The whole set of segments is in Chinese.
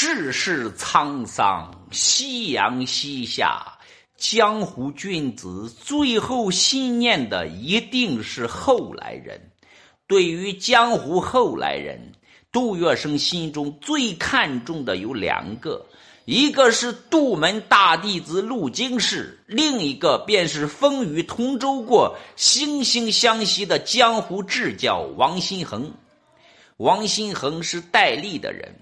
世事沧桑，夕阳西下，江湖君子最后信念的一定是后来人。对于江湖后来人，杜月笙心中最看重的有两个，一个是杜门大弟子陆经世，另一个便是风雨同舟过、惺惺相惜的江湖至交王新恒。王新恒是戴笠的人。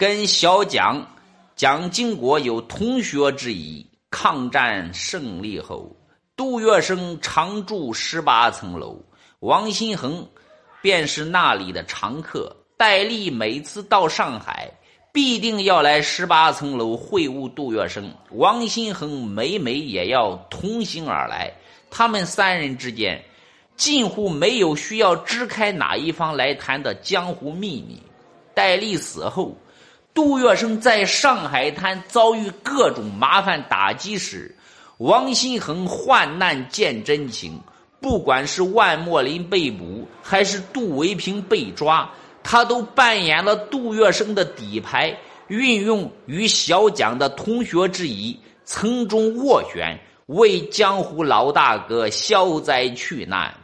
跟小蒋蒋经国有同学之谊。抗战胜利后，杜月笙常住十八层楼，王新恒便是那里的常客。戴笠每次到上海，必定要来十八层楼会晤杜月笙。王新恒每每也要同行而来。他们三人之间，近乎没有需要支开哪一方来谈的江湖秘密。戴笠死后。杜月笙在上海滩遭遇各种麻烦打击时，王新恒患难见真情。不管是万墨林被捕，还是杜维平被抓，他都扮演了杜月笙的底牌，运用与小蒋的同学之谊，从中斡旋，为江湖老大哥消灾去难。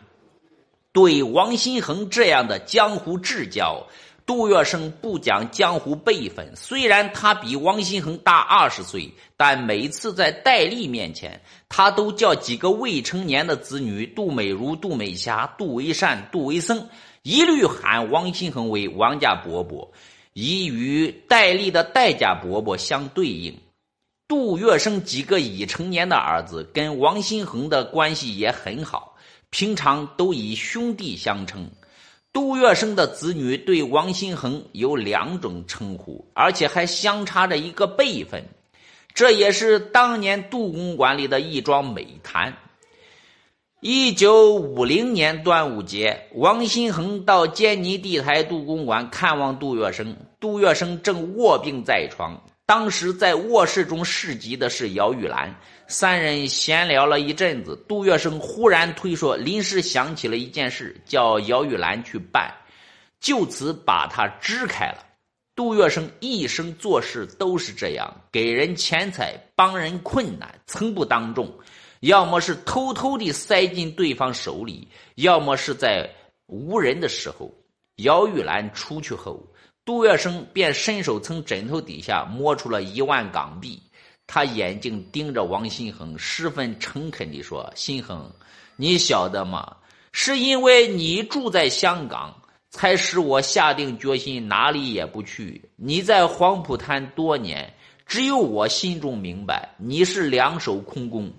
对王新恒这样的江湖至交。杜月笙不讲江湖辈分，虽然他比王新恒大二十岁，但每次在戴笠面前，他都叫几个未成年的子女杜美如、杜美霞、杜维善、杜维僧，一律喊王新恒为王家伯伯，以与戴笠的戴家伯伯相对应。杜月笙几个已成年的儿子跟王新恒的关系也很好，平常都以兄弟相称。杜月笙的子女对王新恒有两种称呼，而且还相差着一个辈分，这也是当年杜公馆里的一桩美谈。一九五零年端午节，王新恒到坚尼地台杜公馆看望杜月笙，杜月笙正卧病在床。当时在卧室中侍疾的是姚玉兰，三人闲聊了一阵子。杜月笙忽然推说临时想起了一件事，叫姚玉兰去办，就此把他支开了。杜月笙一生做事都是这样，给人钱财、帮人困难，从不当众，要么是偷偷地塞进对方手里，要么是在无人的时候。姚玉兰出去后。杜月笙便伸手从枕头底下摸出了一万港币，他眼睛盯着王新恒，十分诚恳地说：“新恒，你晓得吗？是因为你住在香港，才使我下定决心哪里也不去。你在黄浦滩多年，只有我心中明白，你是两手空空，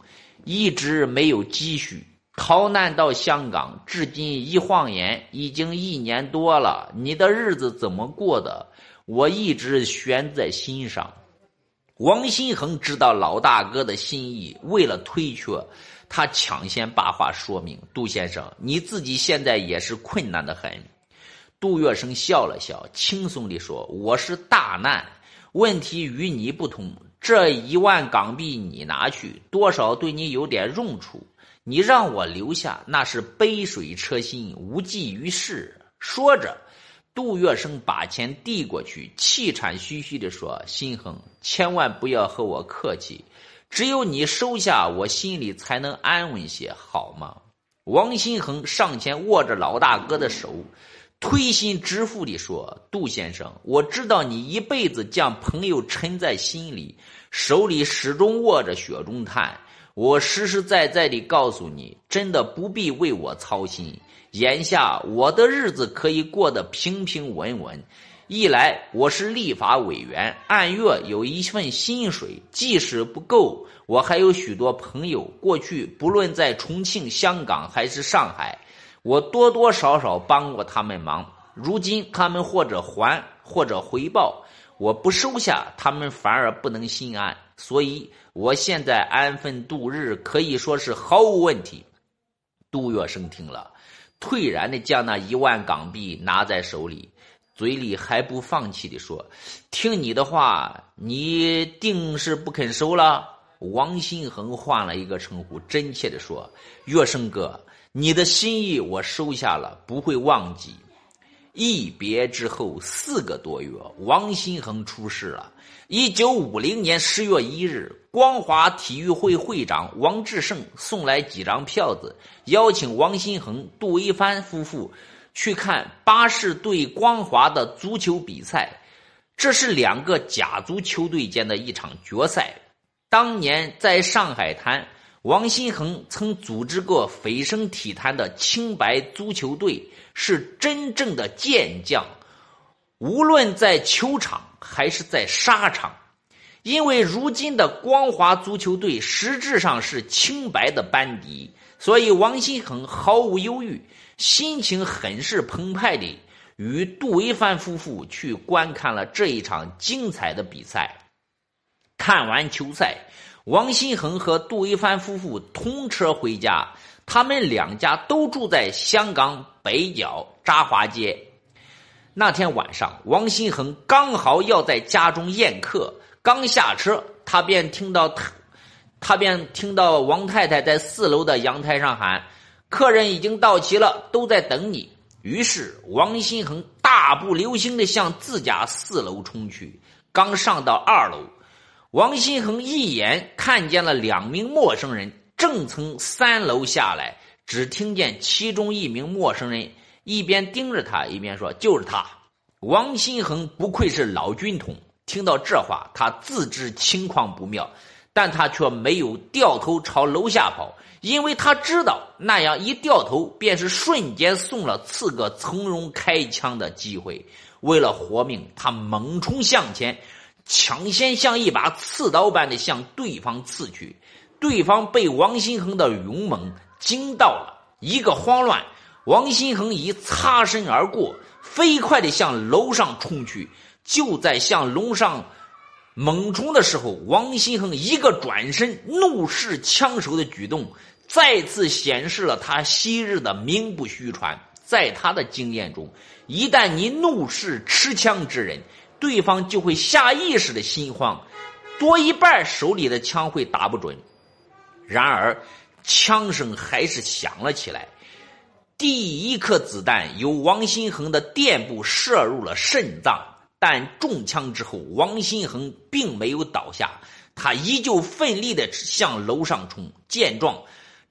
一直没有积蓄。”逃难到香港，至今一晃眼已经一年多了。你的日子怎么过的？我一直悬在心上。王新恒知道老大哥的心意，为了推却，他抢先把话说明：“杜先生，你自己现在也是困难的很。”杜月笙笑了笑，轻松地说：“我是大难，问题与你不同。这一万港币你拿去，多少对你有点用处。”你让我留下，那是杯水车薪，无济于事。说着，杜月笙把钱递过去，气喘吁吁地说：“心恒，千万不要和我客气，只有你收下，我心里才能安稳些，好吗？”王新恒上前握着老大哥的手，推心置腹地说：“杜先生，我知道你一辈子将朋友沉在心里，手里始终握着雪中炭。”我实实在在地告诉你，真的不必为我操心。眼下我的日子可以过得平平稳稳。一来我是立法委员，按月有一份薪水，即使不够，我还有许多朋友。过去不论在重庆、香港还是上海，我多多少少帮过他们忙。如今他们或者还，或者回报，我不收下，他们反而不能心安。所以。我现在安分度日，可以说是毫无问题。杜月笙听了，退然的将那一万港币拿在手里，嘴里还不放弃的说：“听你的话，你定是不肯收了。”王新恒换了一个称呼，真切的说：“月笙哥，你的心意我收下了，不会忘记。”一别之后四个多月，王新恒出事了。一九五零年十月一日，光华体育会会长王志胜送来几张票子，邀请王新恒、杜一帆夫妇去看巴士对光华的足球比赛。这是两个甲足球队间的一场决赛。当年在上海滩，王新恒曾组织过飞升体坛的青白足球队。是真正的健将，无论在球场还是在沙场，因为如今的光华足球队实质上是清白的班底，所以王新恒毫无犹豫，心情很是澎湃的与杜维帆夫妇去观看了这一场精彩的比赛。看完球赛，王新恒和杜一帆夫妇通车回家。他们两家都住在香港北角渣华街。那天晚上，王新恒刚好要在家中宴客，刚下车，他便听到他，他便听到王太太在四楼的阳台上喊：“客人已经到齐了，都在等你。”于是，王新恒大步流星地向自家四楼冲去。刚上到二楼，王新恒一眼看见了两名陌生人。正从三楼下来，只听见其中一名陌生人一边盯着他，一边说：“就是他。”王新恒不愧是老军统，听到这话，他自知情况不妙，但他却没有掉头朝楼下跑，因为他知道那样一掉头，便是瞬间送了刺客从容开枪的机会。为了活命，他猛冲向前，抢先像一把刺刀般的向对方刺去。对方被王新恒的勇猛惊到了，一个慌乱，王新恒已擦身而过，飞快地向楼上冲去。就在向楼上猛冲的时候，王新恒一个转身，怒视枪手的举动，再次显示了他昔日的名不虚传。在他的经验中，一旦你怒视持枪之人，对方就会下意识的心慌，多一半手里的枪会打不准。然而，枪声还是响了起来。第一颗子弹由王新恒的垫部射入了肾脏，但中枪之后，王新恒并没有倒下，他依旧奋力的向楼上冲。见状，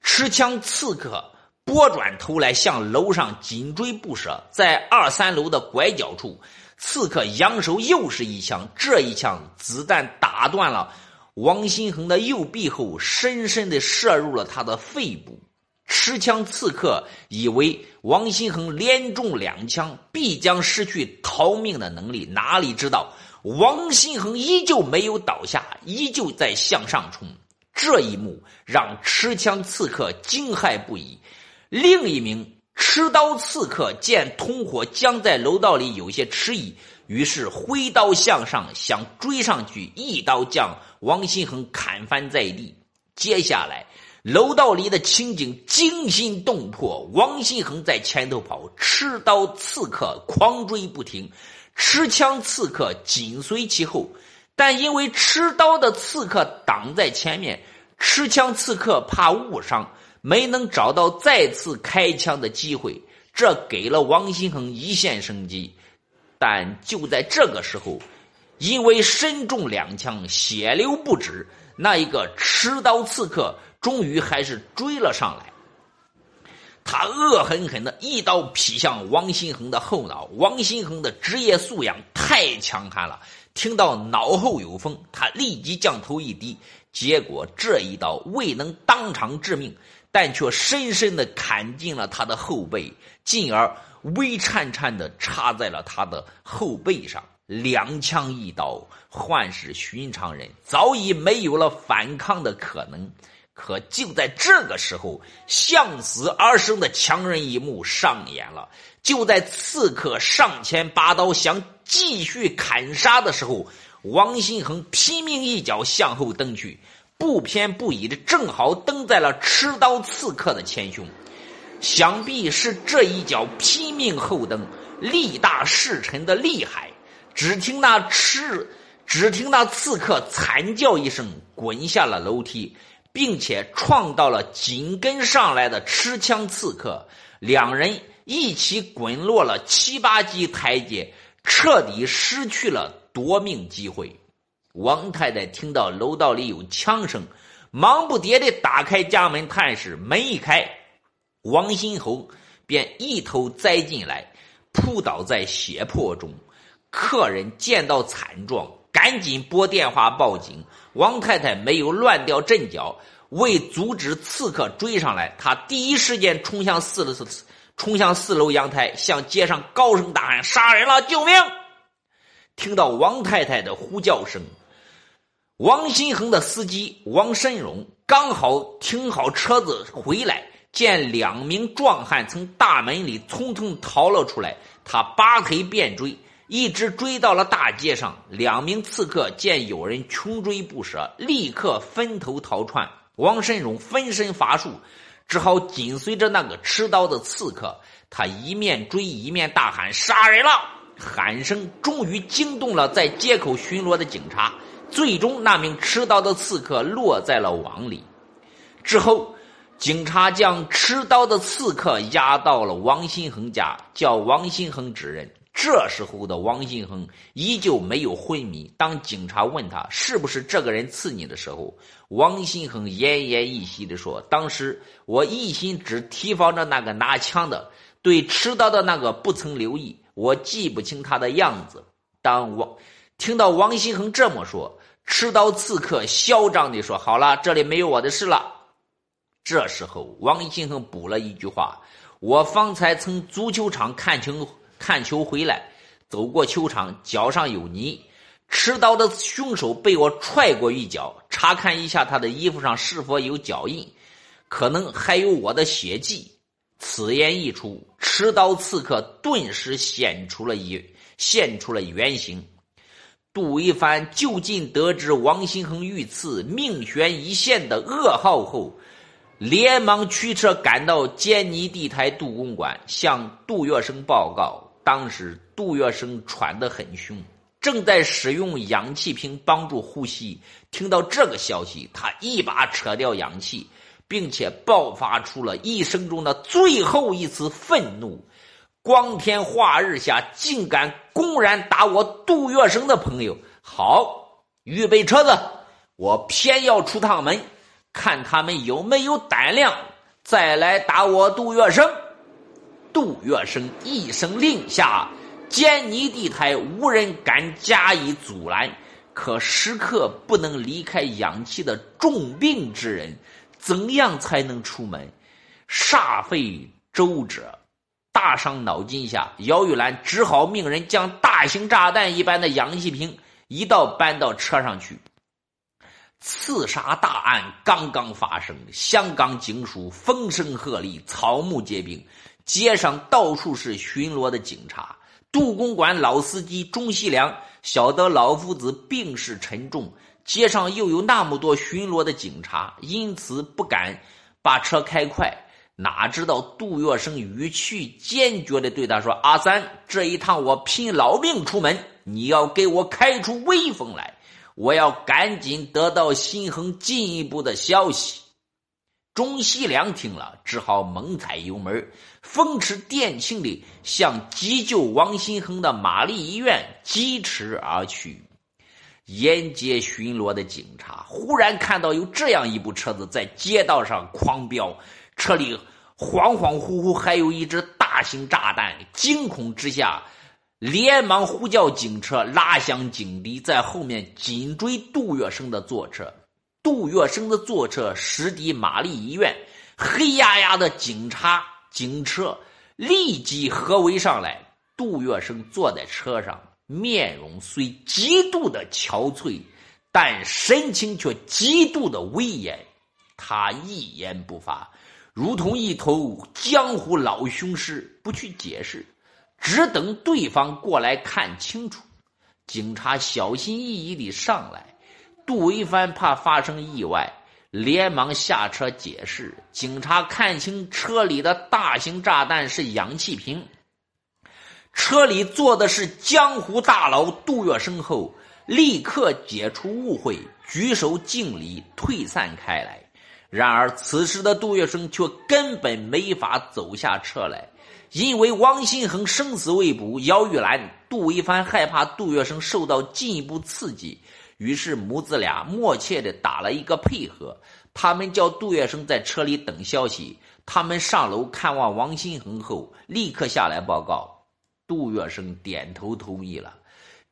持枪刺客拨转头来向楼上紧追不舍。在二三楼的拐角处，刺客扬手又是一枪，这一枪子弹打断了。王新恒的右臂后，深深的射入了他的肺部。持枪刺客以为王新恒连中两枪，必将失去逃命的能力，哪里知道王新恒依旧没有倒下，依旧在向上冲。这一幕让持枪刺客惊骇不已。另一名持刀刺客见同伙将在楼道里有些迟疑。于是挥刀向上，想追上去，一刀将王新恒砍翻在地。接下来，楼道里的情景惊心动魄。王新恒在前头跑，持刀刺客狂追不停，持枪刺客紧随其后。但因为持刀的刺客挡在前面，持枪刺客怕误伤，没能找到再次开枪的机会。这给了王新恒一线生机。但就在这个时候，因为身中两枪，血流不止，那一个持刀刺客终于还是追了上来。他恶狠狠的一刀劈向王新恒的后脑。王新恒的职业素养太强悍了，听到脑后有风，他立即将头一低，结果这一刀未能当场致命，但却深深的砍进了他的后背，进而。微颤颤的插在了他的后背上，两枪一刀，换是寻常人早已没有了反抗的可能。可就在这个时候，向死而生的强人一幕上演了。就在刺客上前拔刀想继续砍杀的时候，王新恒拼命一脚向后蹬去，不偏不倚的正好蹬在了持刀刺客的前胸。想必是这一脚拼命后蹬，力大势沉的厉害。只听那刺，只听那刺客惨叫一声，滚下了楼梯，并且撞到了紧跟上来的持枪刺客。两人一起滚落了七八级台阶，彻底失去了夺命机会。王太太听到楼道里有枪声，忙不迭地打开家门探视。门一开，王新侯便一头栽进来，扑倒在血泊中。客人见到惨状，赶紧拨电话报警。王太太没有乱掉阵脚，为阻止刺客追上来，她第一时间冲向四楼，冲向四楼阳台，向街上高声大喊：“杀人了！救命！”听到王太太的呼叫声，王新恒的司机王申荣刚好停好车子回来，见两名壮汉从大门里匆匆逃了出来，他拔腿便追。一直追到了大街上，两名刺客见有人穷追不舍，立刻分头逃窜。王申荣分身乏术，只好紧随着那个持刀的刺客。他一面追一面大喊：“杀人了！”喊声终于惊动了在街口巡逻的警察。最终，那名持刀的刺客落在了网里。之后，警察将持刀的刺客押到了王新恒家，叫王新恒指认。这时候的王新恒依旧没有昏迷。当警察问他是不是这个人刺你的时候，王新恒奄奄一息地说：“当时我一心只提防着那个拿枪的，对持刀的那个不曾留意，我记不清他的样子。”当王听到王新恒这么说，持刀刺客嚣张地说：“好了，这里没有我的事了。”这时候，王新恒补了一句话：“我方才从足球场看球。”看球回来，走过球场，脚上有泥。持刀的凶手被我踹过一脚，查看一下他的衣服上是否有脚印，可能还有我的血迹。此言一出，持刀刺客顿时显出了一现出了原形。杜维帆就近得知王新恒遇刺，命悬一线的噩耗后，连忙驱车赶到坚尼地台杜公馆，向杜月笙报告。当时杜月笙喘得很凶，正在使用氧气瓶帮助呼吸。听到这个消息，他一把扯掉氧气，并且爆发出了一生中的最后一次愤怒：光天化日下，竟敢公然打我杜月笙的朋友！好，预备车子，我偏要出趟门，看他们有没有胆量再来打我杜月笙。杜月笙一声令下，坚尼地台无人敢加以阻拦。可时刻不能离开氧气的重病之人，怎样才能出门？煞费周折，大伤脑筋下，姚玉兰只好命人将大型炸弹一般的氧气瓶一道搬到车上去。刺杀大案刚刚发生，香港警署风声鹤唳，草木皆兵。街上到处是巡逻的警察。杜公馆老司机钟锡良晓得老夫子病势沉重，街上又有那么多巡逻的警察，因此不敢把车开快。哪知道杜月笙语气坚决地对他说：“阿三，这一趟我拼老命出门，你要给我开出威风来，我要赶紧得到新恒进一步的消息。”钟锡良听了，只好猛踩油门，风驰电掣地向急救王新恒的玛丽医院疾驰而去。沿街巡逻的警察忽然看到有这样一部车子在街道上狂飙，车里恍恍惚惚还有一只大型炸弹，惊恐之下，连忙呼叫警车，拉响警笛，在后面紧追杜月笙的坐车。杜月笙的坐车驶抵玛丽医院，黑压压的警察警车立即合围上来。杜月笙坐在车上，面容虽极度的憔悴，但神情却极度的威严。他一言不发，如同一头江湖老雄狮，不去解释，只等对方过来看清楚。警察小心翼翼地上来。杜维帆怕发生意外，连忙下车解释。警察看清车里的大型炸弹是氧气瓶，车里坐的是江湖大佬杜月笙后，立刻解除误会，举手敬礼，退散开来。然而此时的杜月笙却根本没法走下车来，因为王新恒生死未卜，姚玉兰、杜一帆害怕杜月笙受到进一步刺激，于是母子俩默契的打了一个配合。他们叫杜月笙在车里等消息，他们上楼看望王新恒后，立刻下来报告。杜月笙点头同意了。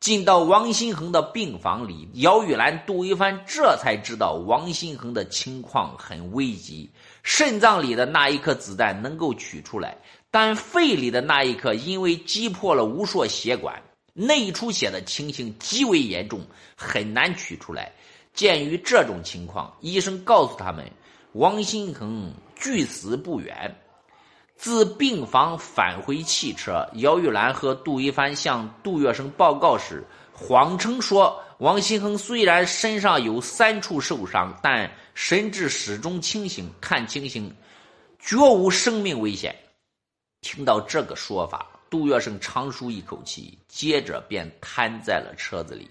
进到王新恒的病房里，姚玉兰、杜一帆这才知道王新恒的情况很危急，肾脏里的那一颗子弹能够取出来。但肺里的那一颗，因为击破了无数血管，内出血的情形极为严重，很难取出来。鉴于这种情况，医生告诉他们，王新恒距死不远。自病房返回汽车，姚玉兰和杜一帆向杜月笙报告时，谎称说王新亨虽然身上有三处受伤，但神志始终清醒，看情形绝无生命危险。听到这个说法，杜月笙长舒一口气，接着便瘫在了车子里。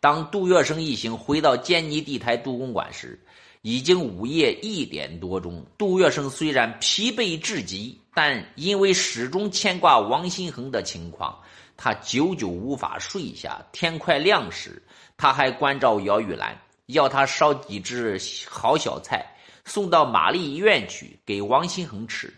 当杜月笙一行回到坚尼地台杜公馆时，已经午夜一点多钟。杜月笙虽然疲惫至极，但因为始终牵挂王新恒的情况，他久久无法睡下。天快亮时，他还关照姚玉兰，要他烧几只好小菜送到玛丽医院去给王新恒吃。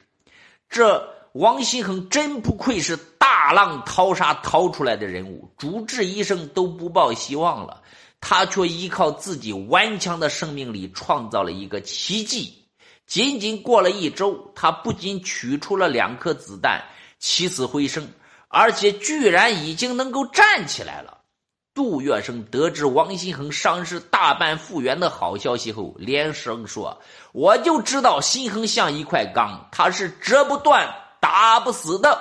这。王新恒真不愧是大浪淘沙淘出来的人物，主治医生都不抱希望了，他却依靠自己顽强的生命力创造了一个奇迹。仅仅过了一周，他不仅取出了两颗子弹，起死回生，而且居然已经能够站起来了。杜月笙得知王新恒伤势大半复原的好消息后，连声说：“我就知道新恒像一块钢，他是折不断。”打不死的。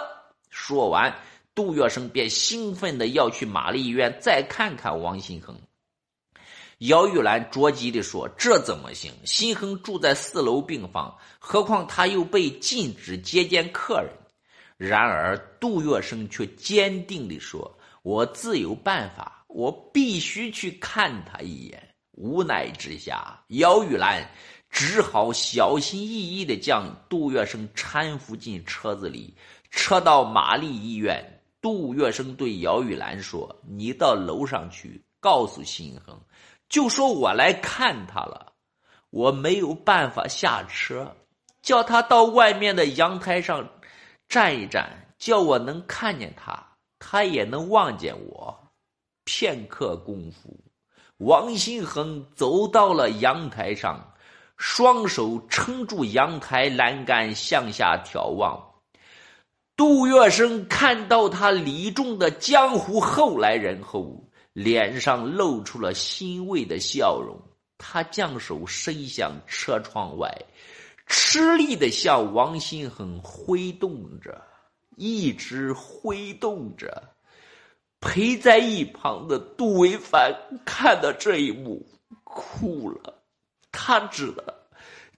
说完，杜月笙便兴奋的要去玛丽医院再看看王新恒。姚玉兰着急的说：“这怎么行？新恒住在四楼病房，何况他又被禁止接见客人。”然而，杜月笙却坚定的说：“我自有办法，我必须去看他一眼。”无奈之下，姚玉兰。只好小心翼翼地将杜月笙搀扶进车子里，车到玛丽医院。杜月笙对姚玉兰说：“你到楼上去，告诉新恒，就说我来看他了。我没有办法下车，叫他到外面的阳台上站一站，叫我能看见他，他也能望见我。”片刻功夫，王新恒走到了阳台上。双手撑住阳台栏杆，向下眺望。杜月笙看到他李重的江湖后来人后，脸上露出了欣慰的笑容。他将手伸向车窗外，吃力的向王新恒挥动着，一直挥动着。陪在一旁的杜维凡看到这一幕，哭了。他知道，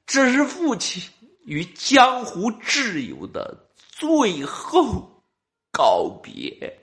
这是父亲与江湖挚友的最后告别。